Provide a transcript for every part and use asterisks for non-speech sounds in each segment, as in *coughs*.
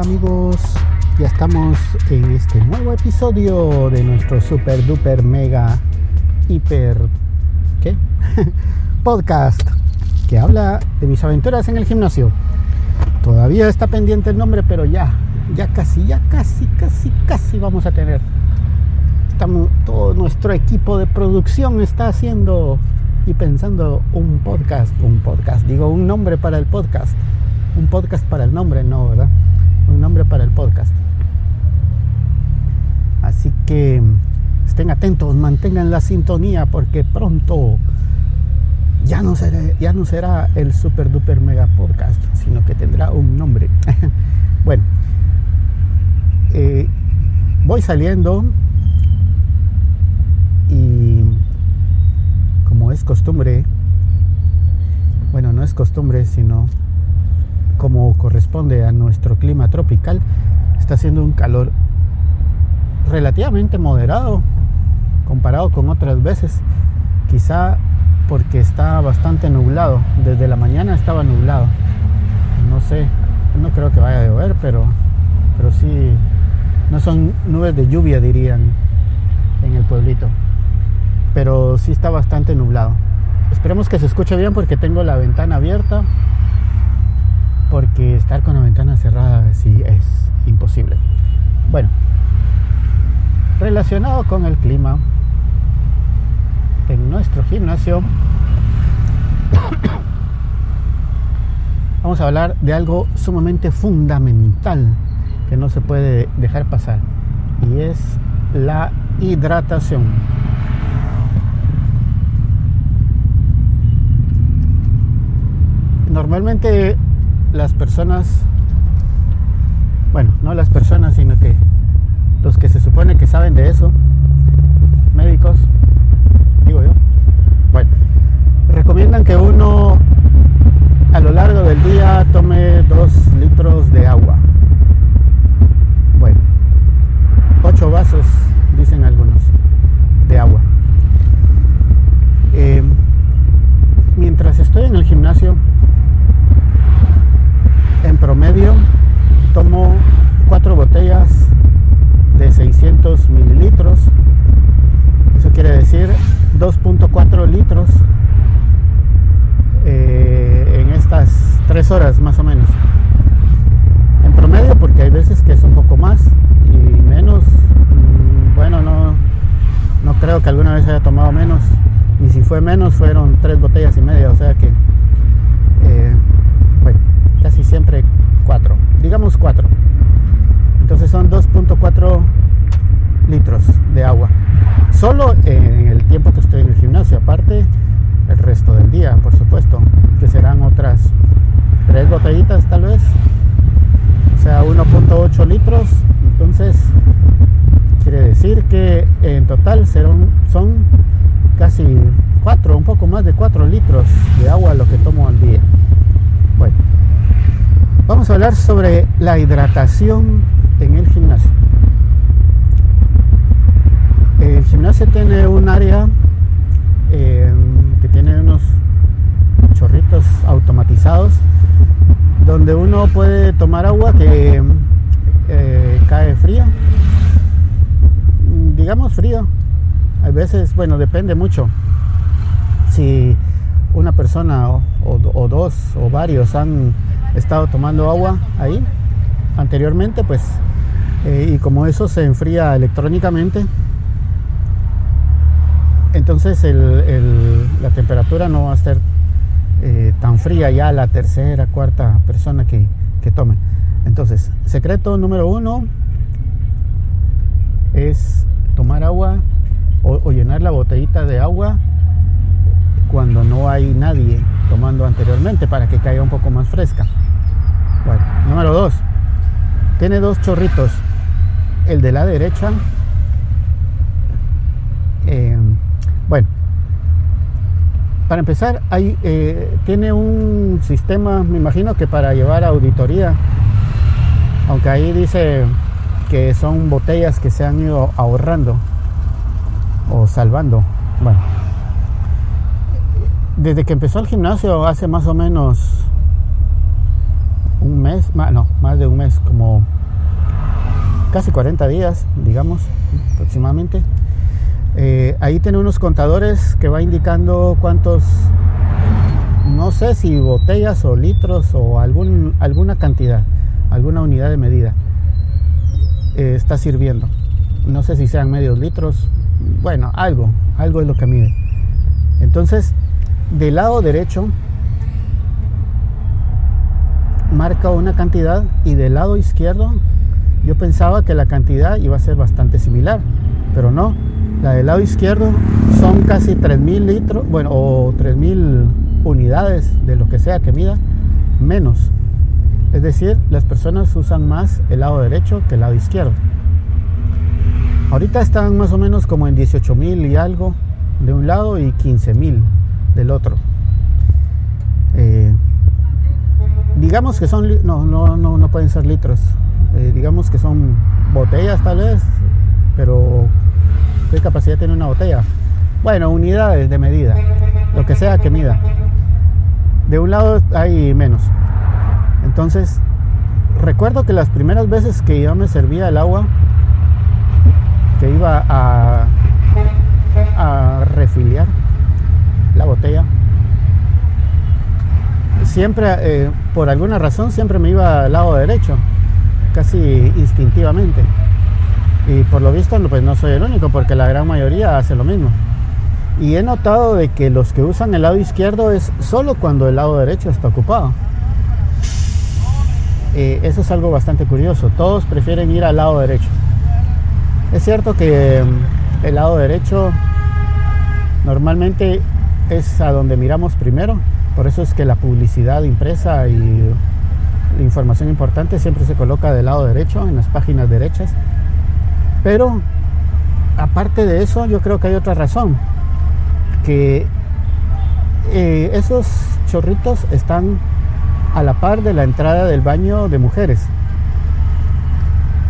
Amigos, ya estamos en este nuevo episodio de nuestro super duper mega hiper *laughs* podcast que habla de mis aventuras en el gimnasio. Todavía está pendiente el nombre, pero ya, ya casi, ya casi, casi, casi vamos a tener. Estamos, todo nuestro equipo de producción está haciendo y pensando un podcast, un podcast, digo un nombre para el podcast un podcast para el nombre, no, ¿verdad? Nombre para el podcast. Así que estén atentos, mantengan la sintonía porque pronto ya no será, ya no será el super duper mega podcast, sino que tendrá un nombre. *laughs* bueno, eh, voy saliendo y como es costumbre, bueno, no es costumbre, sino como corresponde a nuestro clima tropical, está haciendo un calor relativamente moderado comparado con otras veces. Quizá porque está bastante nublado. Desde la mañana estaba nublado. No sé, no creo que vaya a llover, pero, pero sí, no son nubes de lluvia, dirían en el pueblito. Pero sí está bastante nublado. Esperemos que se escuche bien porque tengo la ventana abierta porque estar con la ventana cerrada sí es imposible. Bueno, relacionado con el clima, en nuestro gimnasio *coughs* vamos a hablar de algo sumamente fundamental que no se puede dejar pasar y es la hidratación. Normalmente las personas, bueno, no las personas, sino que los que se supone que saben de eso, médicos, digo yo, bueno, recomiendan que uno a lo largo del día tome dos litros de agua. Bueno, ocho vasos, dicen algunos, de agua. Eh, mientras estoy en el gimnasio, promedio tomo cuatro botellas de 600 mililitros. Eso quiere decir 2.4 litros eh, en estas tres horas más o menos. En promedio porque hay veces que es un poco más y menos. Mm, bueno, no, no creo que alguna vez haya tomado menos. Y si fue menos fueron tres botellas y media. O sea que eh, casi siempre 4, digamos 4. Entonces son 2.4 litros de agua. Solo en el tiempo que estoy en el gimnasio, aparte el resto del día, por supuesto, que serán otras 3 botellitas tal vez, o sea 1.8 litros. Entonces quiere decir que en total serán, son casi 4, un poco más de 4 litros de agua lo que tomo al día. Bueno. Vamos a hablar sobre la hidratación en el gimnasio. El gimnasio tiene un área eh, que tiene unos chorritos automatizados donde uno puede tomar agua que eh, cae fría, digamos frío. A veces, bueno, depende mucho. Si una persona o dos o varios han he estado tomando agua ahí anteriormente, pues, eh, y como eso se enfría electrónicamente, entonces la temperatura no va a ser eh, tan fría ya la tercera, cuarta persona que, tome. Entonces, secreto número uno es tomar agua o llenar la botellita de agua cuando no hay nadie tomando anteriormente para que caiga un poco más fresca. Bueno, número dos, tiene dos chorritos. El de la derecha, eh, bueno, para empezar, hay, eh, tiene un sistema, me imagino que para llevar auditoría, aunque ahí dice que son botellas que se han ido ahorrando o salvando. Bueno, desde que empezó el gimnasio hace más o menos un mes, no, más de un mes, como casi 40 días, digamos, aproximadamente. Eh, ahí tiene unos contadores que va indicando cuántos, no sé si botellas o litros o algún, alguna cantidad, alguna unidad de medida eh, está sirviendo. No sé si sean medios litros, bueno, algo, algo es lo que mide. Entonces, del lado derecho marca una cantidad y del lado izquierdo yo pensaba que la cantidad iba a ser bastante similar, pero no. La del lado izquierdo son casi 3.000 litros, bueno, o 3.000 unidades de lo que sea que mida, menos. Es decir, las personas usan más el lado derecho que el lado izquierdo. Ahorita están más o menos como en 18.000 y algo de un lado y 15.000 del otro. Eh, digamos que son, no, no, no, no pueden ser litros, eh, digamos que son botellas tal vez, pero ¿qué capacidad tiene una botella? Bueno, unidades de medida, lo que sea que mida. De un lado hay menos. Entonces, recuerdo que las primeras veces que yo me servía el agua, que iba a, a refiliar la botella, siempre, eh, por alguna razón, siempre me iba al lado derecho casi instintivamente. Y por lo visto, pues no soy el único, porque la gran mayoría hace lo mismo. Y he notado de que los que usan el lado izquierdo es solo cuando el lado derecho está ocupado. Eh, eso es algo bastante curioso. Todos prefieren ir al lado derecho. Es cierto que mm, el lado derecho normalmente es a donde miramos primero. Por eso es que la publicidad impresa y información importante siempre se coloca del lado derecho, en las páginas derechas. Pero aparte de eso, yo creo que hay otra razón, que eh, esos chorritos están a la par de la entrada del baño de mujeres.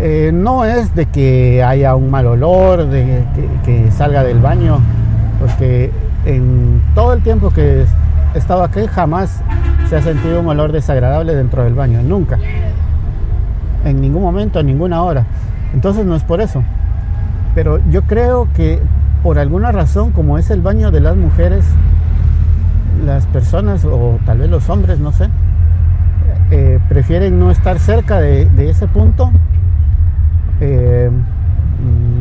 Eh, no es de que haya un mal olor, de que, que, salga del baño, porque en todo el tiempo que estado aquí jamás se ha sentido un olor desagradable dentro del baño, nunca. En ningún momento, en ninguna hora. Entonces no es por eso. Pero yo creo que por alguna razón, como es el baño de las mujeres, las personas o tal vez los hombres, no sé, eh, prefieren no estar cerca de, ese punto. Eh,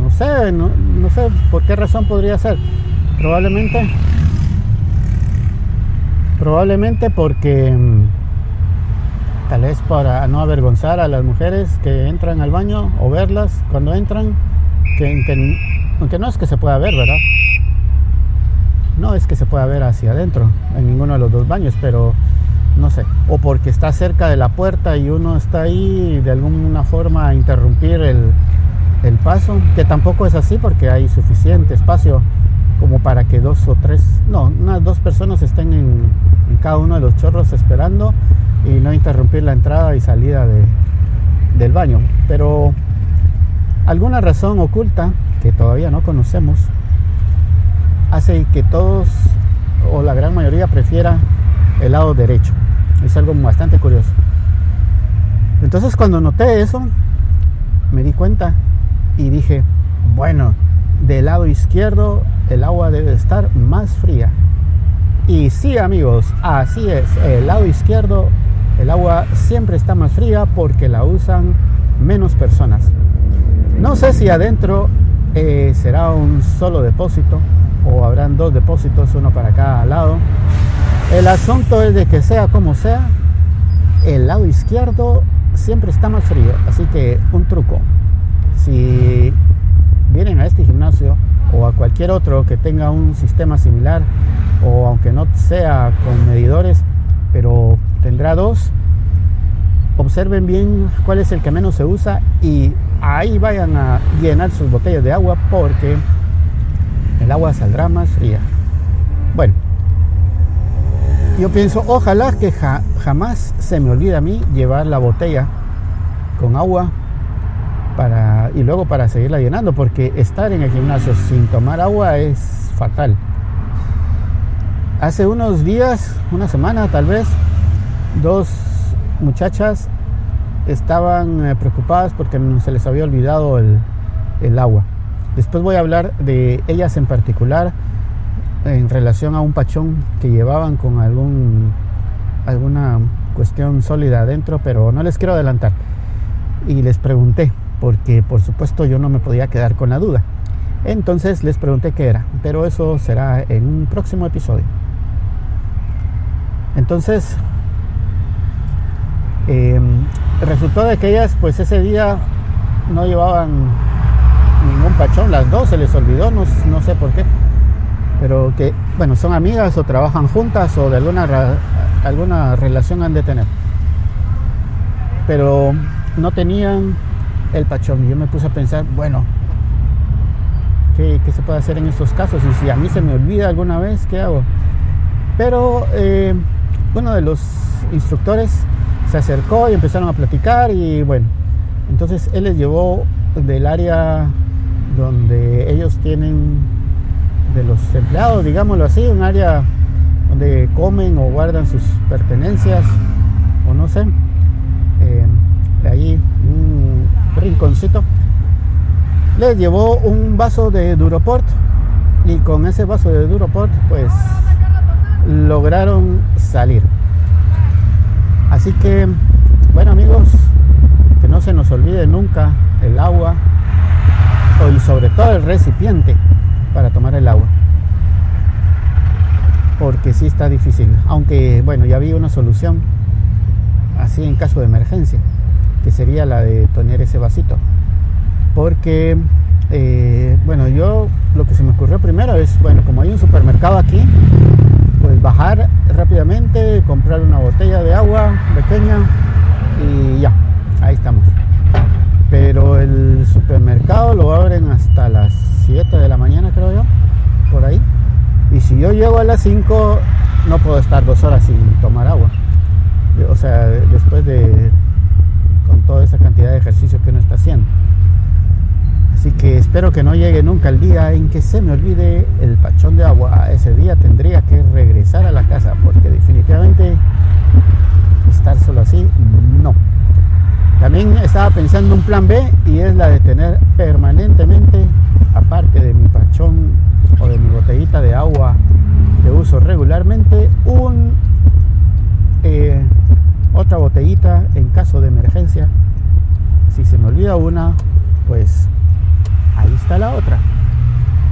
no sé, no, no sé por qué razón podría ser. Probablemente Probablemente porque mm, tal vez para no avergonzar a las mujeres que entran al baño o verlas cuando entran, que, aunque no es que se pueda ver, ¿verdad? No es que se pueda ver hacia adentro en ninguno de los dos baños, pero no sé, o porque está cerca de la puerta y uno está ahí de alguna forma a interrumpir el, el paso, que tampoco es así porque hay suficiente espacio como para que dos o tres, no, unas dos personas estén en, cada uno de los chorros esperando y no interrumpir la entrada y salida de, del baño. Pero alguna razón oculta que todavía no conocemos hace que todos o la gran mayoría prefiera el lado derecho. Es algo bastante curioso. Entonces cuando noté eso, me di cuenta y dije, bueno, del lado izquierdo el agua debe estar más fría. Y sí amigos, así es, el lado izquierdo el agua siempre está más fría porque la usan menos personas. No sé si adentro eh, será un solo depósito o habrán dos depósitos, uno para cada lado. El asunto es de que sea como sea, el lado izquierdo siempre está más frío. Así que un truco. Si vienen a este gimnasio o a cualquier otro que tenga un sistema similar o aunque no sea con medidores, pero tendrá dos, observen bien cuál es el que menos se usa y ahí vayan a llenar sus botellas de agua porque el agua saldrá más fría. Bueno, yo pienso, ojalá que jamás se me olvide a mí llevar la botella con agua y luego para seguirla llenando, porque estar en el gimnasio sin tomar agua es fatal. Hace unos días, una semana tal vez, dos muchachas estaban eh, preocupadas porque se les había olvidado el, el agua. Después voy a hablar de ellas en particular en relación a un pachón que llevaban con algún alguna cuestión sólida adentro, pero no les quiero adelantar. Y les pregunté, porque por supuesto yo no me podía quedar con la duda. Entonces les pregunté qué era, pero eso será en un próximo episodio. Entonces, em, resultó de que ellas pues ese día no llevaban ningún pachón, las dos se les olvidó, no, no sé por qué, pero que bueno, son amigas o trabajan juntas o de alguna, alguna relación han de tener. Pero no tenían el pachón. Y yo me puse a pensar, bueno, ¿qué, se puede hacer en estos casos? Y si a mí se me olvida alguna vez, ¿qué hago? Pero eh, uno de los instructores se acercó y empezaron a platicar y bueno, entonces él les llevó del área donde ellos tienen de los empleados, digámoslo así, un área donde comen o guardan sus pertenencias o no sé, eh, de ahí rinconcito, les llevó un vaso de Duroport y con ese vaso de Duroport pues lograron salir. Así que, bueno amigos, que no se nos olvide nunca el agua y sobre todo el recipiente para tomar el agua. Porque sí está difícil. Aunque, bueno, ya había una solución así en caso de emergencia, que sería la de tener ese vasito. Porque, eh, bueno, yo lo que se me ocurrió primero es, bueno, como hay un supermercado aquí, pues bajar rápidamente, comprar una botella de agua pequeña y ya, ahí estamos. Pero el supermercado lo abren hasta las 7 de la mañana, creo yo, por ahí. Y si yo llego a las 5, no puedo estar dos horas sin tomar agua. O sea, después de con toda esa cantidad de ejercicio que uno está haciendo. Así que espero que no llegue nunca el día en que se me olvide el pachón de agua. Ese día tendría que regresar a la casa porque definitivamente estar solo así, no. También estaba pensando un plan B y es la de tener permanentemente, aparte de mi pachón o de mi botellita de agua que uso regularmente, un eh, otra botellita en caso de emergencia. Si se me olvida una, pues ahí está la otra.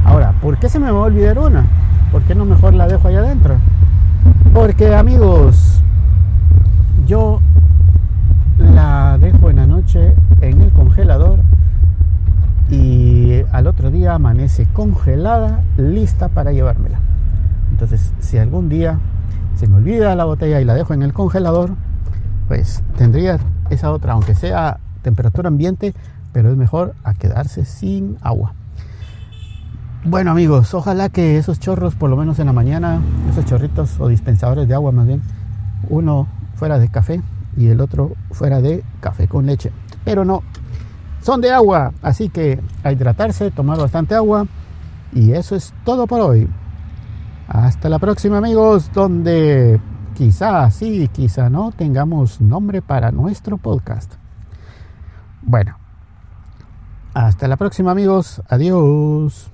Ahora, ¿por qué se me va a olvidar una? ¿Por qué no mejor la dejo allá adentro? Porque amigos, yo la dejo en la noche en el congelador y al otro día amanece congelada, lista para llevármela. Entonces, si algún día se me olvida la botella y la dejo en el congelador, pues tendría esa otra, aunque sea temperatura ambiente, pero es mejor a quedarse sin agua. Bueno amigos, ojalá que esos chorros, por lo menos en la mañana, esos chorritos o dispensadores de agua más bien, uno fuera de café y el otro fuera de café con leche. Pero no, son de agua, así que a hidratarse, tomar bastante agua. Y eso es todo por hoy. Hasta la próxima amigos, donde quizá sí, quizá no tengamos nombre para nuestro podcast. Bueno, hasta la próxima amigos, adiós.